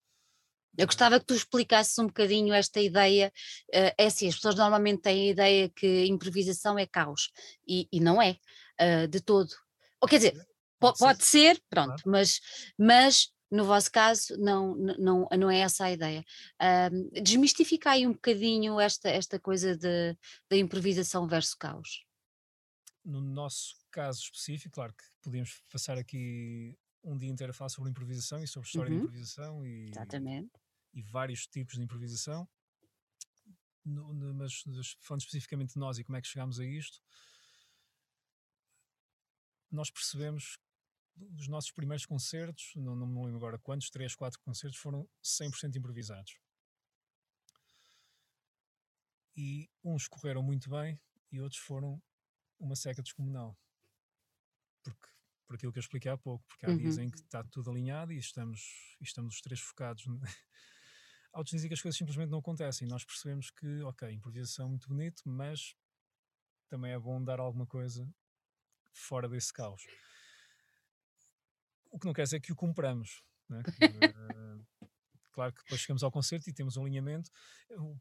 Eu gostava que tu explicasses um bocadinho esta ideia. Uh, é assim, as pessoas normalmente têm a ideia que improvisação é caos, e, e não é, uh, de todo. Ou quer dizer, pode, ser pronto, claro. mas, mas no vosso caso não, não, não é essa a ideia. Desmistifica aí um bocadinho esta, esta coisa da improvisação versus caos. No nosso caso específico, claro que podíamos passar aqui um dia inteiro a falar sobre improvisação e sobre história uhum. de improvisação e, Exatamente e vários tipos de improvisação, no, no, mas falando especificamente de nós e como é que chegámos a isto, nós percebemos os nossos primeiros concertos, não, não me lembro agora quantos, 3, 4 concertos, foram 100% improvisados. E uns correram muito bem e outros foram uma seca descomunal. Porque, por aquilo que eu expliquei há pouco, porque há uhum. dias em que está tudo alinhado e estamos, estamos os três focados outros dizem que as coisas simplesmente não acontecem. Nós percebemos que, ok, improvisação é muito bonito, mas também é bom dar alguma coisa fora desse caos. O que não quer dizer que o compramos. Né? uh, claro que depois chegamos ao concerto e temos um alinhamento. Eu,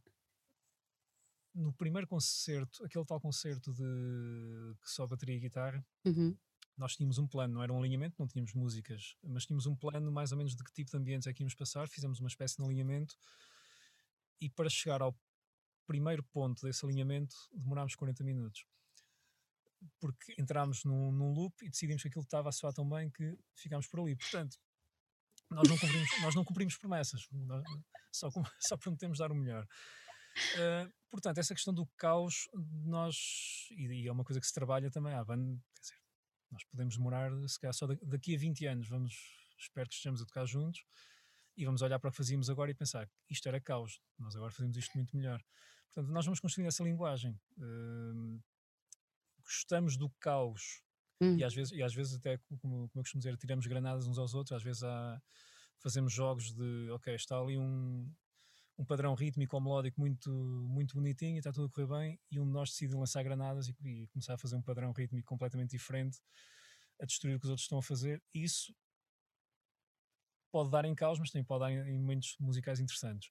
no primeiro concerto, aquele tal concerto de que só bateria e guitarra, uhum nós tínhamos um plano, não era um alinhamento, não tínhamos músicas, mas tínhamos um plano mais ou menos de que tipo de ambientes é que íamos passar, fizemos uma espécie de alinhamento e para chegar ao primeiro ponto desse alinhamento demorámos 40 minutos. Porque entrámos num, num loop e decidimos que aquilo estava a soar tão bem que ficámos por ali. Portanto, nós não cumprimos, nós não cumprimos promessas, nós só, só prometemos dar o melhor. Uh, portanto, essa questão do caos, nós, e, e, é uma coisa que se trabalha também, banda, quer dizer, nós podemos demorar, se calhar, só daqui a 20 anos, vamos, espero que estejamos a tocar juntos e vamos olhar para o que fazíamos agora e pensar isto era caos, nós agora fazemos isto muito melhor. Portanto, nós vamos construir essa linguagem. Uh, gostamos do caos hum. e, às vezes, e às vezes até, como, como eu costumo dizer, tiramos granadas uns aos outros, às vezes há, fazemos jogos de, ok, está ali um, um padrão rítmico ou melódico muito, muito bonitinho e está tudo a correr bem, e um de nós decide lançar granadas e, e, começar a fazer um padrão rítmico completamente diferente, a destruir o que os outros estão a fazer. Isso pode dar em caos, mas também pode dar em, em momentos musicais interessantes.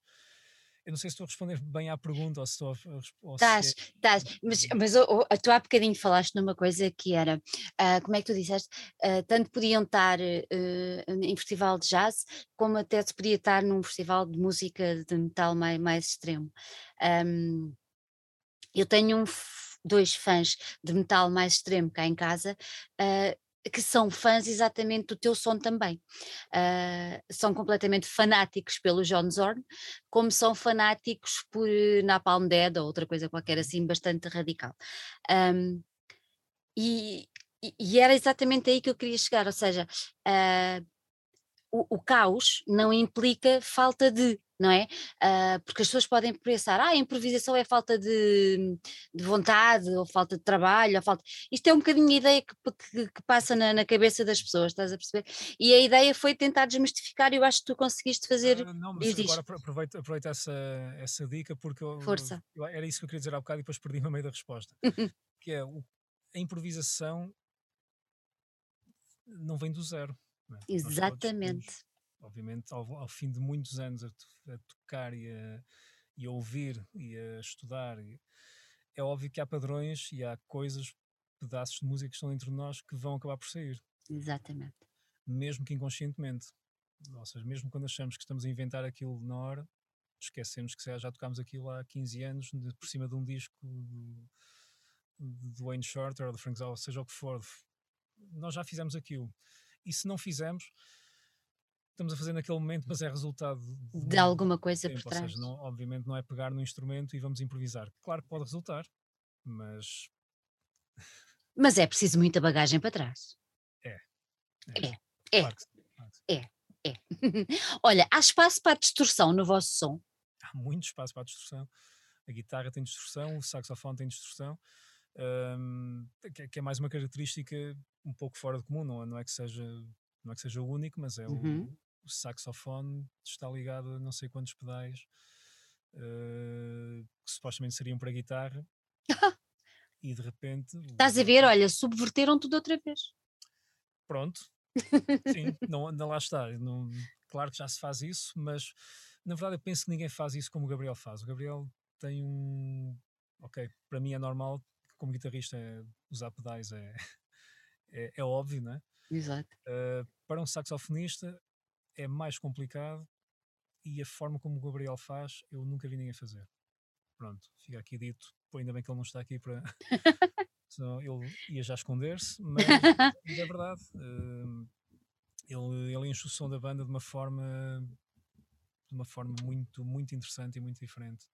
Eu não sei se estou a responder bem à pergunta ou se estou a. Estás, é... estás, mas, mas oh, oh, tu há bocadinho falaste numa coisa que era, uh, como é que tu disseste? Uh, tanto podiam estar uh, em festival de jazz, como até se podia estar num festival de música de metal mais, mais extremo. Um, eu tenho um, dois fãs de metal mais extremo cá em casa, que são fãs exatamente do teu som também. Uh, são completamente fanáticos pelo John Zorn, como são fanáticos por eh, Napalm Dead ou outra coisa qualquer assim bastante radical. Um, e, e, era exatamente aí que eu queria chegar, ou seja, uh, o, o, caos não implica falta de, não é? Uh, porque as pessoas podem pensar, ah, a improvisação é falta de, de vontade, ou falta de trabalho, ou falta. Isto é um bocadinho a ideia que, que, que passa na, na, cabeça das pessoas, estás a perceber? E a ideia foi tentar desmistificar, e eu acho que tu conseguiste fazer. Uh, não, mas agora aproveito, aproveito essa, essa dica, porque eu, Força. Eu, era isso que eu queria dizer há bocado e depois perdi no meio da resposta. que é o, a improvisação não vem do zero. É? Exatamente. Todos, obviamente, ao, ao, fim de muitos anos a, a tocar e a, e a, ouvir e a estudar, é óbvio que há padrões e há coisas, pedaços de música que estão dentro de nós que vão acabar por sair. Exatamente. Mesmo que inconscientemente. Ou seja, mesmo quando achamos que estamos a inventar aquilo na hora, esquecemos que já tocámos aquilo há 15 anos de, por cima de um disco do, do Wayne Shorter ou do Frank Zappa, seja o que for. Nós já fizemos aquilo e se não fizermos, estamos a fazer naquele momento, mas é resultado de, de alguma coisa tempo, por trás. Ou seja, não, obviamente não é pegar no instrumento e vamos improvisar. Claro que pode resultar, mas. Mas é preciso muita bagagem para trás. É. É. É. É. Claro é. é. Olha, há espaço para a distorção no vosso som? Há muito espaço para a distorção. A guitarra tem distorção, o saxofone tem distorção um, que, é mais uma característica um pouco fora do comum, não é, não é que seja não é que seja o único, mas é uhum. o, o, saxofone está ligado a não sei quantos pedais uh, que supostamente seriam para guitarra. E de repente estás a ver, olha, subverteram tudo outra vez. Pronto. Sim, não, não lá está. Não, claro que já se faz isso, mas na verdade eu penso que ninguém faz isso como o Gabriel faz. O Gabriel tem um ok, para mim é normal como guitarrista, é, usar pedais é, é, é, óbvio, não é? Exato. Uh, para um saxofonista é mais complicado e a forma como o Gabriel faz, eu nunca vi ninguém fazer. Pronto, fica aqui dito. Pô, ainda bem que ele não está aqui para. Senão ele ia já esconder-se, mas é verdade. Uh, ele, ele enche o som da banda de uma forma de uma forma muito, muito interessante e muito diferente,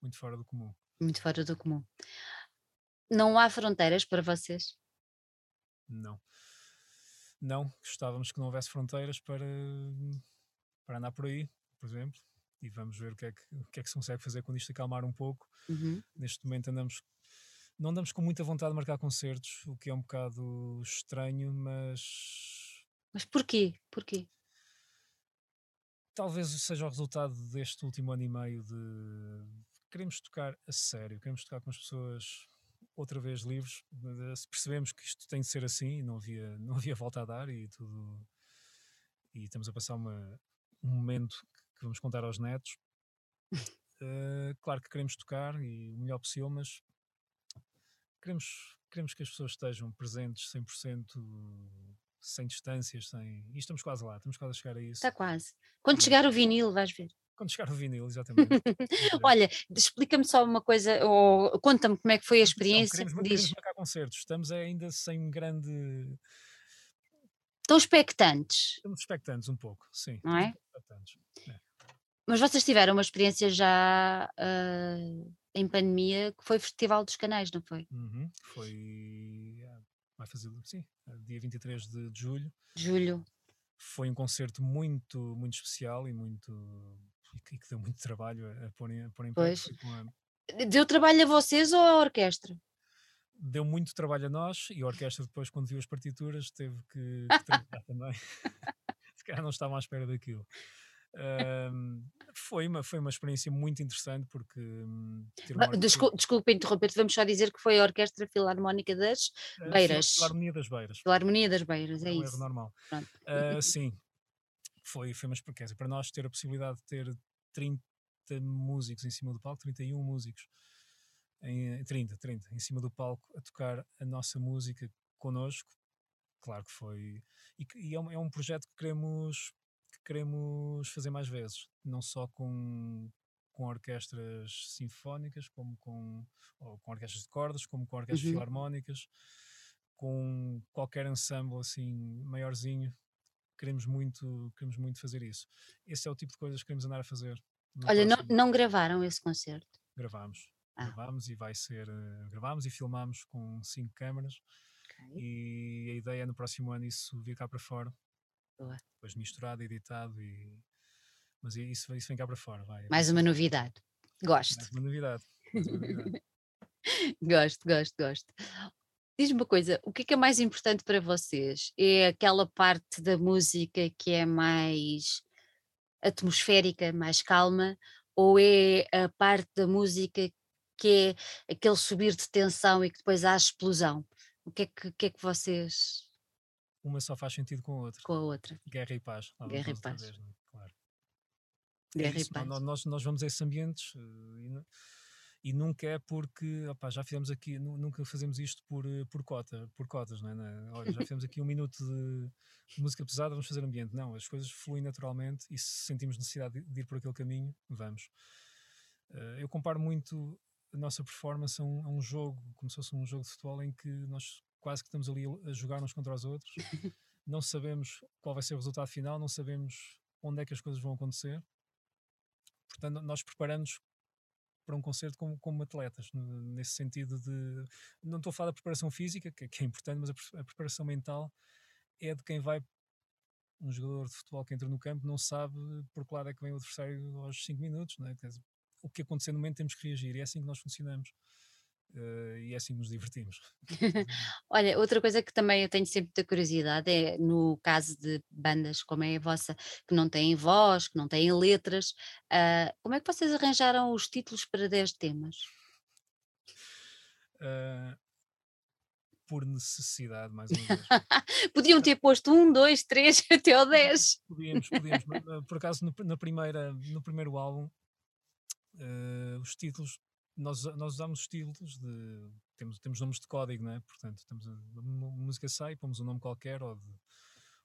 muito fora do comum. Muito fora do comum. Não há fronteiras para vocês? Não. Não, gostávamos que não houvesse fronteiras para, para andar por aí, por exemplo, e vamos ver o que é que, o que, é que se consegue fazer quando isto acalmar um pouco. Uhum. Neste momento andamos, não andamos com muita vontade de marcar concertos, o que é um bocado estranho, mas... Mas porquê? Porquê? Talvez seja o resultado deste último ano e meio de... Queremos tocar a sério, queremos tocar com as pessoas outra vez livres, se percebemos que isto tem de ser assim, não havia, não havia volta a dar e tudo. E estamos a passar uma, um momento que vamos contar aos netos. Uh, claro que queremos tocar e o melhor possível, mas queremos, queremos que as pessoas estejam presentes 100%, sem distâncias, sem. E estamos quase lá, estamos quase a chegar a isso. Está quase. Quando chegar o vinil, vais ver. Quando chegar o vinil, exatamente. Olha, explica-me só uma coisa, ou conta-me como é que foi a experiência. Queremos, diz. queremos marcar concertos, estamos ainda sem grande. Estão expectantes. Estamos expectantes um pouco, sim. Não é? é? Mas vocês tiveram uma experiência já uh, em pandemia que foi o Festival dos Canais, não foi? Uhum, foi. Ah, vai fazer, sim, dia 23 de, de julho. Julho. Foi um concerto muito, muito especial e muito e que deu muito trabalho a, a pôr em, a pôr em pois. Deu trabalho a vocês ou à orquestra? Deu muito trabalho a nós e a orquestra depois quando viu as partituras teve que, que trabalhar também. Se calhar não estavam à espera daquilo. Foi, uma, foi uma experiência muito interessante porque um, uma... Desculpa, desculpa interromper, vamos só dizer que foi a Orquestra Filarmónica das Beiras. Filarmonia das Beiras. Filarmonia das Beiras, é, é um isso. Erro normal. Uh, sim, foi, foi uma experiência. Para nós ter a possibilidade de ter 30, músicos em cima do palco, 31 músicos, em 30, 30, em cima do palco, a tocar a nossa música connosco. Claro que foi. E, e é, um, é um projeto que queremos, que queremos fazer mais vezes, não só com, com orquestras sinfónicas, como com, com orquestras de cordas, como com orquestras uhum. filarmónicas, com qualquer ensemble assim maiorzinho. Queremos muito, queremos muito fazer isso. Esse é o tipo de coisas que queremos andar a fazer. Olha, não, não, gravaram esse concerto? Gravámos. Ah. Gravámos e vai ser. Uh, gravámos e filmámos com cinco câmaras. Okay. E a ideia é no próximo ano isso vir cá para fora. Boa. Depois misturado, editado e mas isso, isso vem cá para fora. Vai. Mais uma novidade. Gosto. Mais uma novidade. Mais uma novidade. gosto, gosto, gosto. Diz-me uma coisa, o que é, que é mais importante para vocês? É aquela parte da música que é mais atmosférica, mais calma, ou é a parte da música que é aquele subir de tensão e que depois há a explosão? O que é que, que, é que vocês. Uma só faz sentido com a outra. Com a outra. Guerra e paz. Guerra e paz. Vez, é? claro. Guerra é isso, e paz. Nós, nós vamos a esses ambientes uh, e, e, nunca é porque opa, já fizemos aqui, nunca fazemos isto por, eh, por, cota, por cotas, não é? Olha, já fizemos aqui um minuto de, música pesada, vamos fazer ambiente. Não, as coisas fluem naturalmente e se sentimos necessidade de, ir por aquele caminho, vamos. Uh, eu comparo muito a nossa performance a um, a um, jogo, como se fosse um jogo de futebol em que nós quase que estamos ali a jogar uns contra os outros. não sabemos qual vai ser o resultado final, não sabemos onde é que as coisas vão acontecer. Portanto, nós preparamos para um concerto como, como atletas, nesse sentido de. Não estou a falar da preparação física, que, que é importante, mas a, a, preparação mental é de quem vai. Um jogador de futebol que entra no campo não sabe por que lado é que vem o adversário aos 5 minutos, não é? o que acontecer no momento temos que reagir e é assim que nós funcionamos. Uh, e é assim nos divertimos. Olha, outra coisa que também eu tenho sempre muita curiosidade é no caso de bandas como é a vossa, que não têm voz, que não têm letras, uh, como é que vocês arranjaram os títulos para 10 temas? Uh, por necessidade, mais uma vez. Podiam ter posto um, dois, três até ao 10. Podíamos, podíamos. Por acaso, no, na primeira, no primeiro álbum, os títulos, nós, nós usamos os títulos de. Temos, temos nomes de código, não é? Portanto, temos música sai, pomos um nome qualquer, ou de,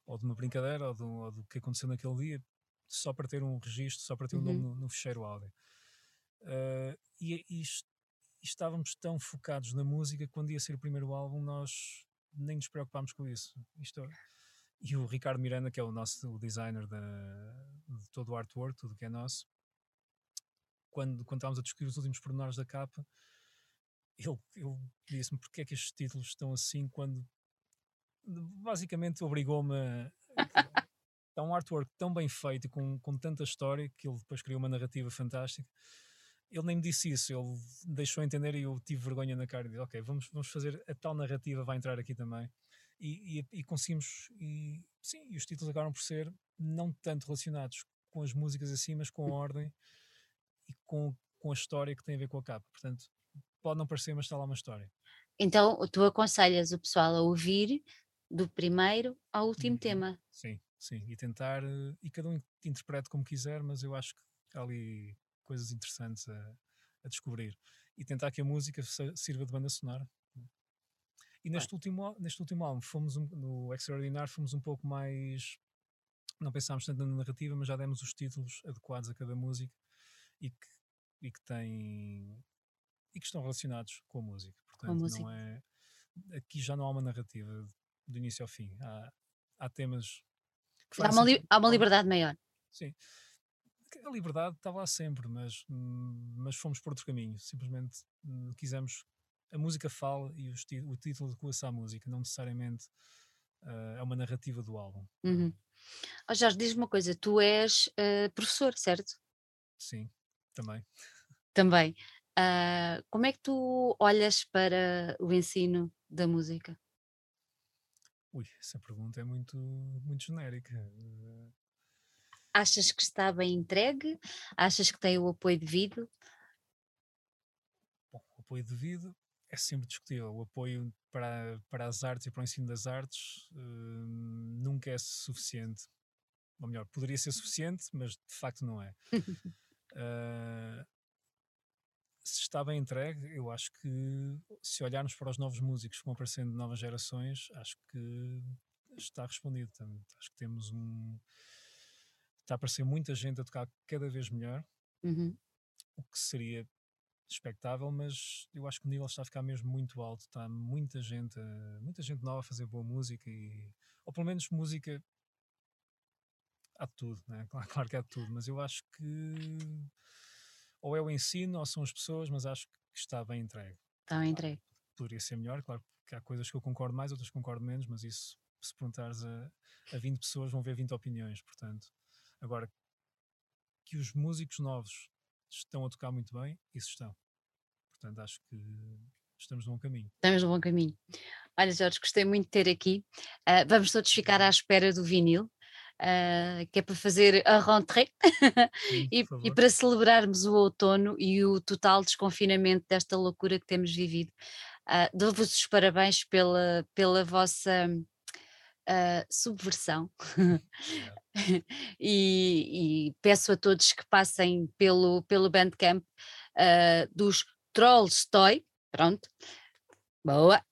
ou de uma brincadeira, ou, de, ou do que aconteceu naquele dia, só para ter um registro, só para ter um nome uhum. no, no ficheiro áudio. Uh, e, e, e, estávamos tão focados na música quando ia ser o primeiro álbum, nós nem nos preocupámos com isso. Isto, é, e o Ricardo Miranda, que é o nosso o designer da, de todo o artwork, tudo que é nosso, quando, quando estávamos a discutir os últimos pormenores da capa, ele, ele disse-me porque é que estes títulos estão assim quando basicamente obrigou-me a. Está um artwork tão bem feito, com, com tanta história, que ele depois criou uma narrativa fantástica. Ele nem me disse isso, ele deixou entender e eu tive vergonha na cara e disse: Ok, vamos, vamos fazer a tal narrativa, vai entrar aqui também. E, e, e conseguimos, e sim, e os títulos acabaram por ser não tanto relacionados com as músicas assim, mas com a ordem e com, com a história que tem a ver com a capa. Portanto, pode não parecer, mas está lá uma história. Então, tu aconselhas o pessoal a ouvir do primeiro ao último uhum. tema. Sim, sim, e tentar, eh, e cada um interprete como quiser, mas eu acho que há ali coisas interessantes a, a descobrir. E tentar que a música sirva de banda sonora. E neste, último, neste último álbum, fomos um, no Extraordinário, fomos um pouco mais. Não pensámos tanto na narrativa, mas já demos os títulos adequados a cada música e que, e que têm e que estão relacionados com a música. Portanto, a música. não é aqui já não há uma narrativa do início ao fim. Há, há temas que há uma, li, há uma liberdade maior. Sim. A liberdade estava lá sempre, mas, mas fomos por outro caminho. Simplesmente hum, quisemos. A música fala e o, o título adequa-se à música, não necessariamente uh, é uma narrativa do álbum. Uhum. Oh, Jorge, diz-me uma coisa: tu és uh, professor, certo? Sim. Também. Também. Uh, como é que tu olhas para o ensino da música? Ui, essa pergunta é muito, muito genérica. Achas que está bem entregue? Achas que tem o apoio devido? Bom, o apoio devido é sempre discutível. O apoio para, para as artes e para o ensino das artes uh, nunca é suficiente. Ou melhor, poderia ser suficiente, mas de facto não é. Uh, se está bem entregue, eu acho que se olharmos para os novos músicos que vão aparecendo de novas gerações, acho que está respondido. Acho que temos um. Está a aparecer muita gente a tocar cada vez melhor, uhum. o que seria expectável, mas eu acho que o nível está a ficar mesmo muito alto. Está muita gente, muita gente nova a fazer boa música e, ou pelo menos música há tudo, né? claro, claro que há de tudo, mas eu acho que ou é o ensino ou são as pessoas, mas acho que está bem entregue. Está bem entregue. Poderia ser melhor, claro que há coisas que eu concordo mais, outras concordo menos, mas isso, se perguntares a, a 20 pessoas, vão ver 20 opiniões, portanto. Agora, que os músicos novos estão a tocar muito bem, isso estão. Portanto, acho que estamos num bom caminho. Estamos num bom caminho. Olha, Jorge, gostei muito de ter aqui. Uh, vamos todos ficar à espera do vinil uh, que é para fazer a rentrée e, e, para celebrarmos o outono e o total desconfinamento desta loucura que temos vivido. Uh, Dou-vos os parabéns pela, pela vossa uh, subversão e, e, peço a todos que passem pelo, pelo Bandcamp uh, dos Trolls Toy, pronto, boa,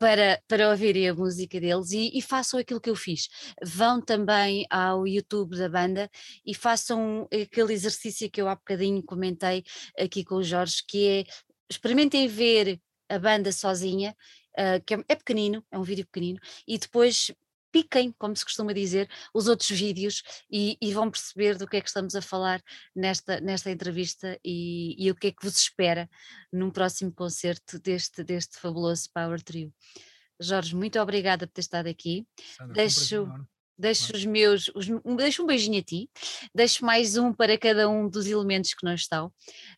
para, para ouvirem a música deles e, e, façam aquilo que eu fiz. Vão também ao YouTube da banda e façam aquele exercício que eu há bocadinho comentei aqui com o Jorge, que é experimentem ver a banda sozinha, uh, que é, é pequenino, é um vídeo pequenino, e depois piquem, como se costuma dizer, os outros vídeos e, e, vão perceber do que é que estamos a falar nesta, nesta entrevista e, e, o que é que vos espera num próximo concerto deste, deste fabuloso Power Trio. Jorge, muito obrigada por ter estado aqui. Sandra, deixo, um deixo os meus, os, deixo um beijinho a ti, deixo mais um para cada um dos elementos que não estão.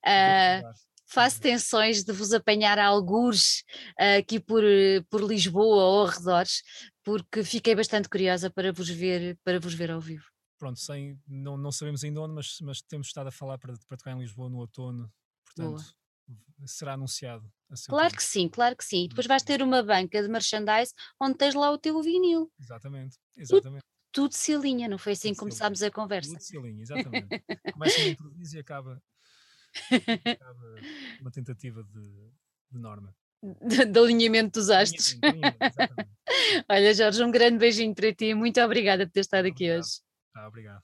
Uh, faço tensões de vos apanhar a algures uh, aqui por, por Lisboa ou arredores, porque fiquei bastante curiosa para vos ver, para vos ver ao vivo. Pronto, sem, não, não sabemos ainda onde, mas, mas temos estado a falar para, para tocar em Lisboa no outono, portanto Boa. será anunciado. Claro tempo. que sim, claro que sim. Depois vais ter uma banca de merchandise onde tens lá o teu vinil. Exatamente, exatamente. Tudo, tudo se alinha, não foi assim que começámos a conversa? Tudo se alinha, exatamente. Começa a improviso e acaba, acaba uma tentativa de, de norma. De, de, alinhamento dos astros. Alinhamento, alinhamento, Olha, Jorge, um grande beijinho para ti. Muito obrigada por ter estado aqui hoje. Ah, obrigado.